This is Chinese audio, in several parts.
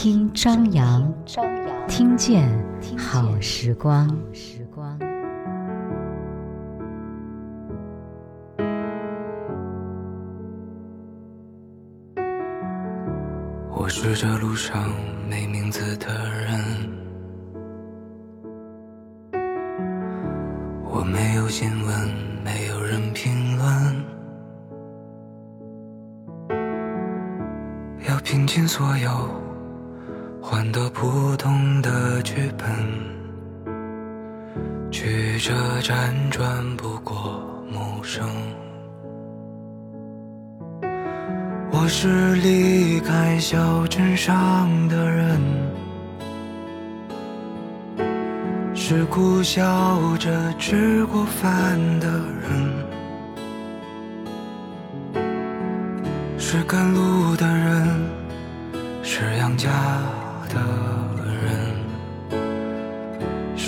听张扬，听见好时光。我是这路上没名字的人，我没有新闻，没有人评论，要拼尽所有，换得普通的剧本，曲折辗转不过陌生。我是离开小镇上的人，是苦笑着吃过饭的人，是赶路的人，是养家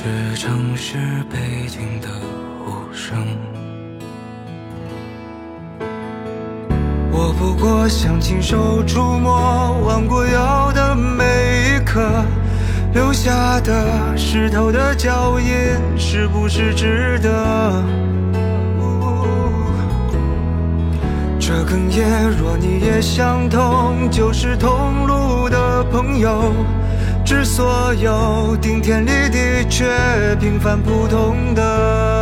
是城市背景的无声。我不过想亲手触摸弯过腰的每一刻，留下的湿透的脚印，是不是值得？这哽咽，若你也相同，就是同路的朋友，是所有顶天立地却平凡普通的。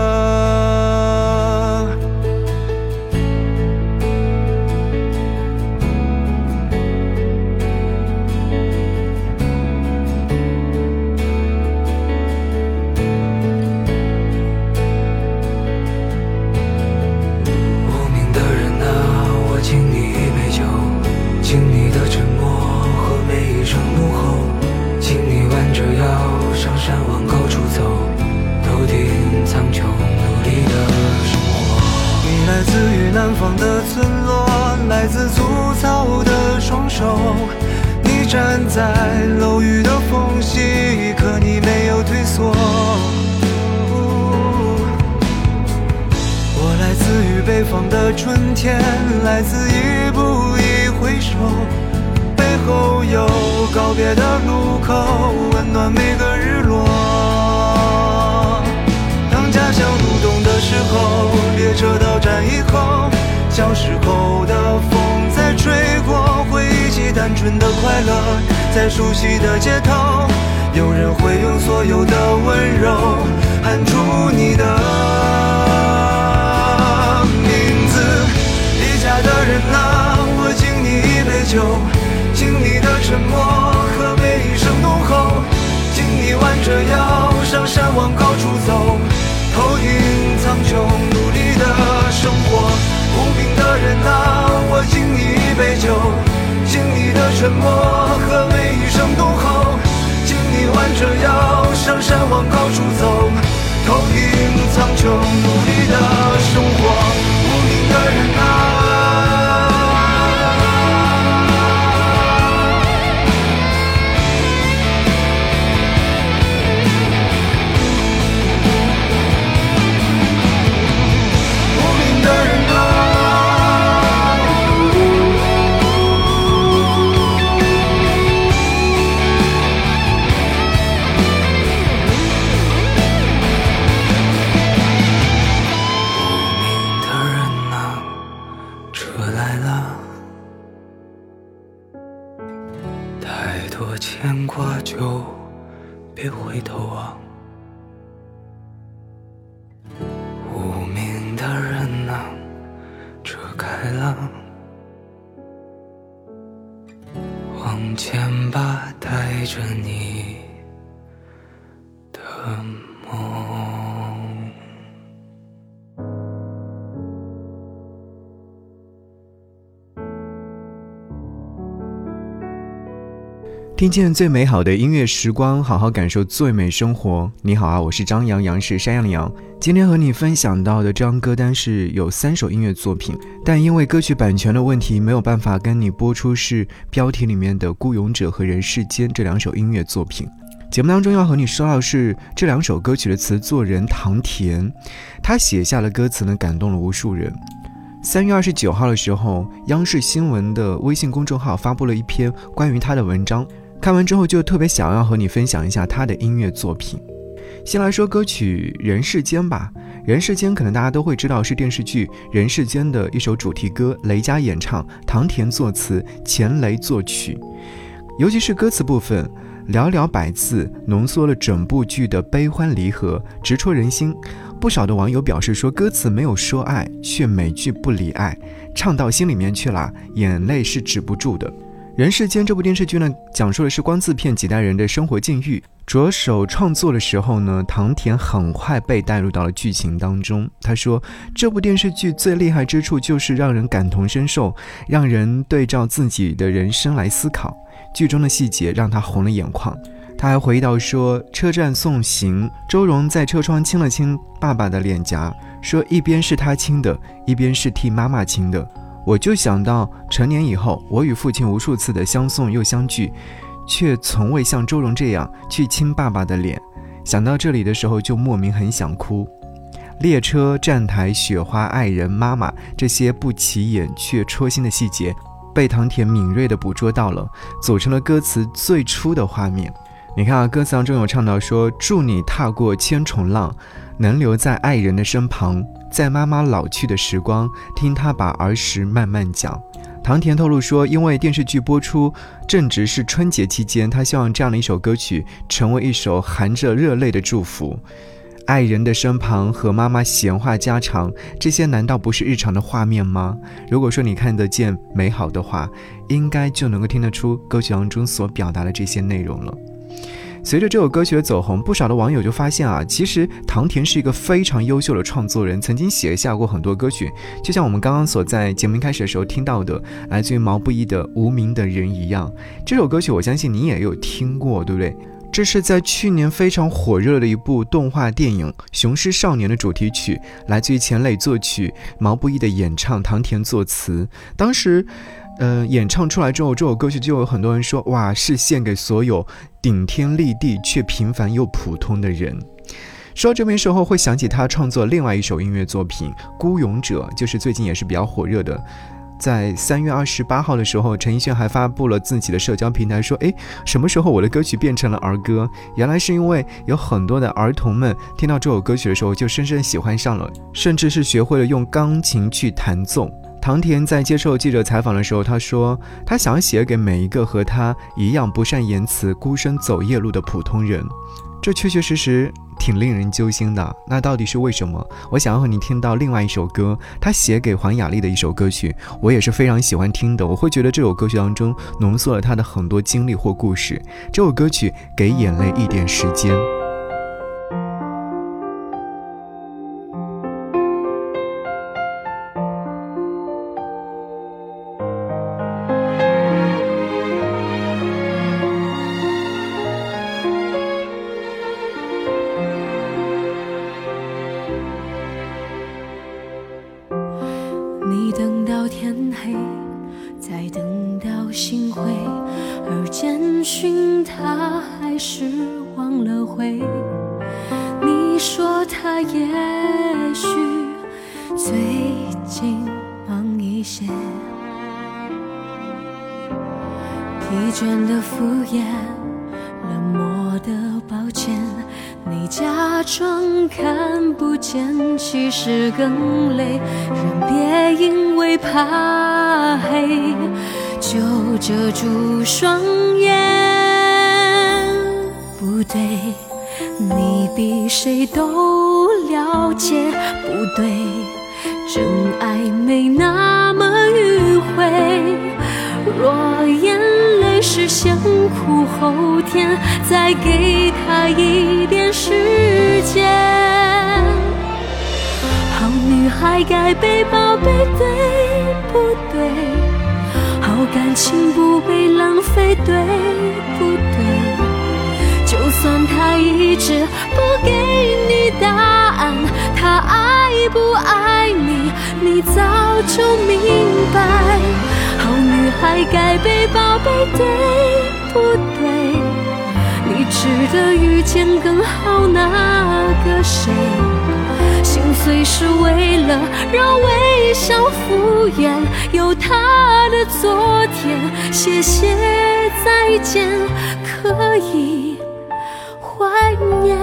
天，来自一步一回首，背后有告别的路口，温暖每个日落。当家乡入冬的时候，列车到站以后。小时候的风在吹过，回忆起单纯的快乐，在熟悉的街头，有人会用所有的温柔喊出你的弯着腰上山往高处走，头顶苍穹，努力的生活。无名的人啊，我敬你一杯酒，敬你的沉默和每一声怒吼，敬你弯着腰上山往高处走，头顶苍穹，别回头啊无名的人啊车开啦往前吧带着你。听见最美好的音乐时光，好好感受最美生活。你好啊，我是张扬，杨是山羊的羊。今天和你分享到的这张歌单是有三首音乐作品，但因为歌曲版权的问题，没有办法跟你播出是标题里面的《孤勇者》和《人世间》这两首音乐作品。节目当中要和你说到是这两首歌曲的词作人唐田，他写下了歌词呢，感动了无数人。三月二十九号的时候，央视新闻的微信公众号发布了一篇关于他的文章。看完之后就特别想要和你分享一下他的音乐作品。先来说歌曲《人世间》吧，《人世间》可能大家都会知道是电视剧《人世间》的一首主题歌，雷佳演唱，唐田作词，钱雷作曲。尤其是歌词部分，寥寥百字浓缩了整部剧的悲欢离合，直戳人心。不少的网友表示说，歌词没有说爱，却每句不离爱，唱到心里面去了，眼泪是止不住的。《人世间》这部电视剧呢，讲述的是光字片几代人的生活境遇。着手创作的时候呢，唐田很快被带入到了剧情当中。他说，这部电视剧最厉害之处就是让人感同身受，让人对照自己的人生来思考。剧中的细节让他红了眼眶。他还回忆到说，车站送行，周蓉在车窗亲了亲爸爸的脸颊，说一边是他亲的，一边是替妈妈亲的。我就想到成年以后，我与父亲无数次的相送又相聚。却从未像周荣这样去亲爸爸的脸。想到这里的时候，就莫名很想哭。列车站台、雪花、爱人、妈妈，这些不起眼却戳心的细节，被唐田敏锐地捕捉到了，组成了歌词最初的画面。你看啊，歌词当中有唱到说：“祝你踏过千重浪，能留在爱人的身旁，在妈妈老去的时光，听她把儿时慢慢讲。”唐田透露说，因为电视剧播出正值是春节期间，他希望这样的一首歌曲成为一首含着热泪的祝福。爱人的身旁和妈妈闲话家常，这些难道不是日常的画面吗？如果说你看得见美好的话，应该就能够听得出歌曲当中所表达的这些内容了。随着这首歌曲的走红，不少的网友就发现啊，其实唐田是一个非常优秀的创作人，曾经写下过很多歌曲，就像我们刚刚所在节目开始的时候听到的，来自于毛不易的《无名的人》一样。这首歌曲我相信你也有听过，对不对？这是在去年非常火热的一部动画电影《雄狮少年》的主题曲，来自于钱磊作曲，毛不易的演唱，唐田作词。当时。嗯，演唱出来之后，这首歌曲就有很多人说，哇，是献给所有顶天立地却平凡又普通的人。说到这边时候，会想起他创作另外一首音乐作品《孤勇者》，就是最近也是比较火热的。在三月二十八号的时候，陈奕迅还发布了自己的社交平台，说，诶，什么时候我的歌曲变成了儿歌？原来是因为有很多的儿童们听到这首歌曲的时候，就深深喜欢上了，甚至是学会了用钢琴去弹奏。唐田在接受记者采访的时候，他说：“他想写给每一个和他一样不善言辞、孤身走夜路的普通人。”这确确实实挺令人揪心的。那到底是为什么？我想要和你听到另外一首歌，他写给黄雅莉的一首歌曲，我也是非常喜欢听的。我会觉得这首歌曲当中浓缩了他的很多经历或故事。这首歌曲《给眼泪一点时间》。疲倦的敷衍，冷漠的抱歉，你假装看不见，其实更累。人别因为怕黑就遮住双眼，不对。你比谁都了解，不对，真爱没那么迂回。若眼泪是先苦后甜，再给他一点时间。好女孩该被宝贝，对不对？好感情不被浪费，对不对？就算他一直不给你答案，他爱不爱你，你早就明白。还该被宝贝，对不对？你值得遇见更好那个谁？心碎是为了让微笑敷衍，有他的昨天。谢谢再见。可以怀念，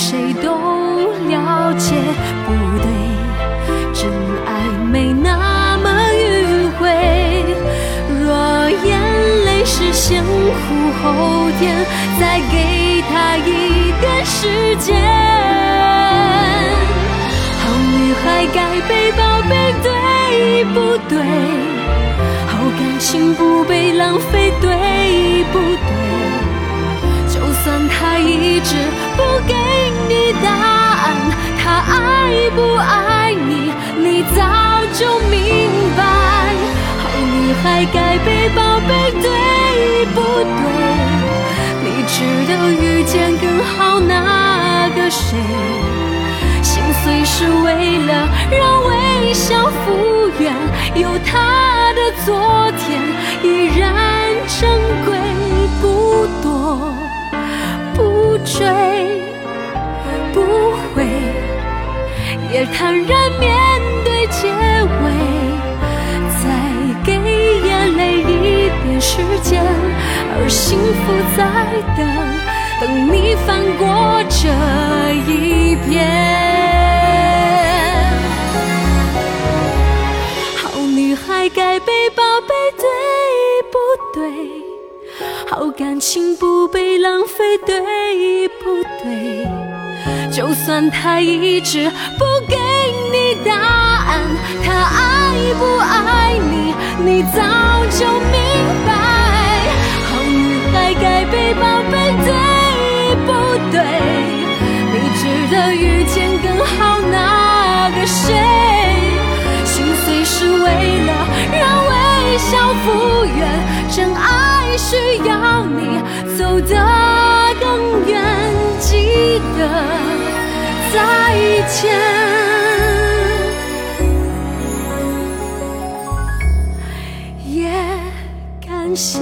谁都了解不对真爱没那么迂回若眼泪是先苦后甜再给他一点时间好女孩该被宝贝对不对好感情不被浪费对不对。就算他一直不给你答案，他爱不爱你，你早就明白。好女孩该被宝贝，对不对？你值得遇见更好那个谁？心碎是为了让微笑复原，有他的昨天依然珍贵。不多，追，不回，也坦然面对结尾。再给眼泪一点时间。而幸福在等，等你翻过这一篇。好女孩该被宝贝，的？好感情不被浪费，对不对？就算他一直不给你答案，他爱不爱你，你早就明白。好女孩该被宝贝，对不对？再见，也感谢。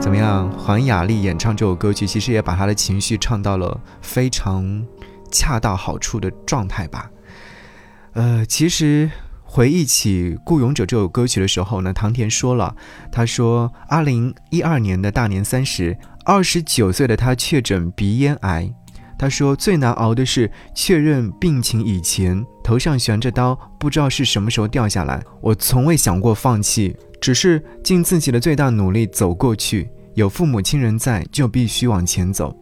怎么样？黄雅莉演唱这首歌曲，其实也把她的情绪唱到了非常恰到好处的状态吧。呃，其实回忆起《孤勇者》这首歌曲的时候呢，唐田说了，他说，二零一二年的大年三十，二十九岁的他确诊鼻咽癌。他说最难熬的是确认病情以前，头上悬着刀，不知道是什么时候掉下来。我从未想过放弃，只是尽自己的最大努力走过去。有父母亲人在，就必须往前走。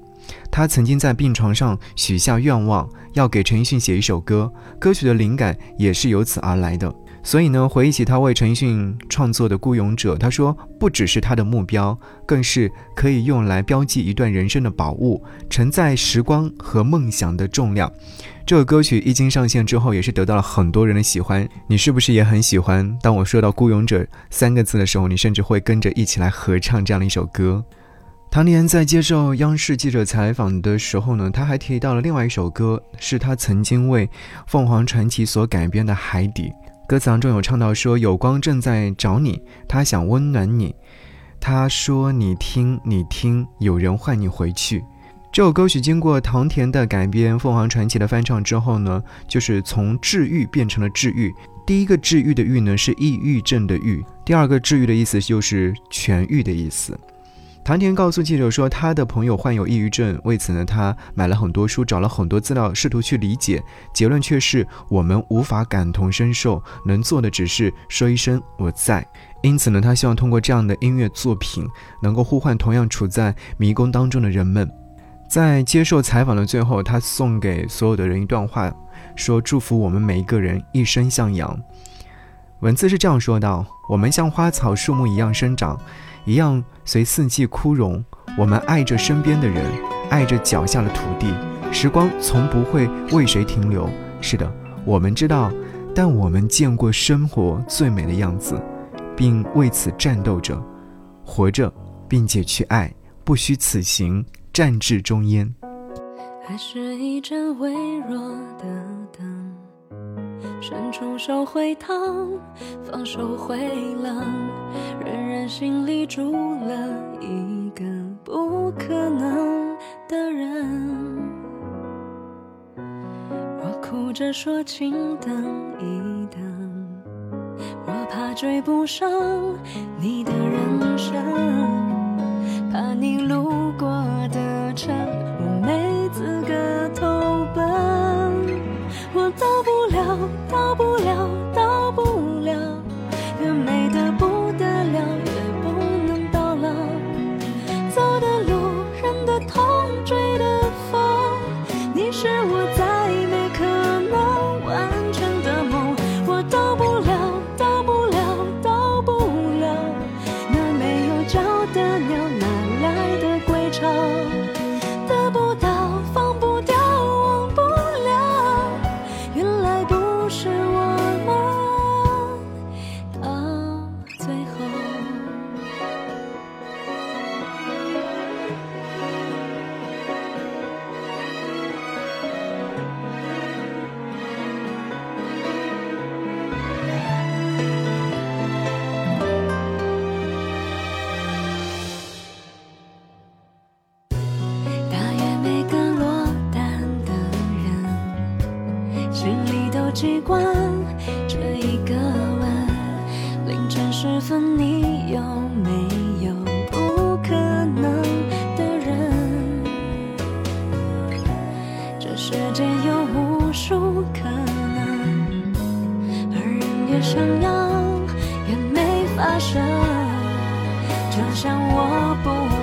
他曾经在病床上许下愿望，要给陈奕迅写一首歌，歌曲的灵感也是由此而来的。所以呢，回忆起他为陈奕迅创作的《孤勇者》，他说，不只是他的目标，更是可以用来标记一段人生的宝物，承载时光和梦想的重量。这个歌曲一经上线之后，也是得到了很多人的喜欢。你是不是也很喜欢？当我说到“孤勇者”三个字的时候，你甚至会跟着一起来合唱这样的一首歌。唐年在接受央视记者采访的时候呢，他还提到了另外一首歌，是他曾经为凤凰传奇所改编的《海底》。歌词当中有唱到说：“有光正在找你，他想温暖你。他说你听，你听，有人唤你回去。”这首歌曲经过唐田的改编，凤凰传奇的翻唱之后呢，就是从治愈变成了治愈。第一个治愈的愈呢是抑郁症的愈，第二个治愈的意思就是痊愈的意思。唐田告诉记者说，他的朋友患有抑郁症，为此呢，他买了很多书，找了很多资料，试图去理解。结论却是我们无法感同身受，能做的只是说一声我在。因此呢，他希望通过这样的音乐作品，能够呼唤同样处在迷宫当中的人们。在接受采访的最后，他送给所有的人一段话，说：“祝福我们每一个人一生向阳。”文字是这样说道：“我们像花草树木一样生长，一样随四季枯荣。我们爱着身边的人，爱着脚下的土地。时光从不会为谁停留。是的，我们知道，但我们见过生活最美的样子，并为此战斗着、活着，并且去爱。不虚此行，战至终焉。还是一盏微弱的灯。伸出手会烫，放手会冷，仍然心里住了一个不可能的人。我哭着说，请等一等，我怕追不上你的人生，怕你路过的城。tr 习惯这一个吻凌晨时分你有没有不可能的人这世界有无数可能而人越想要越没发生就像我不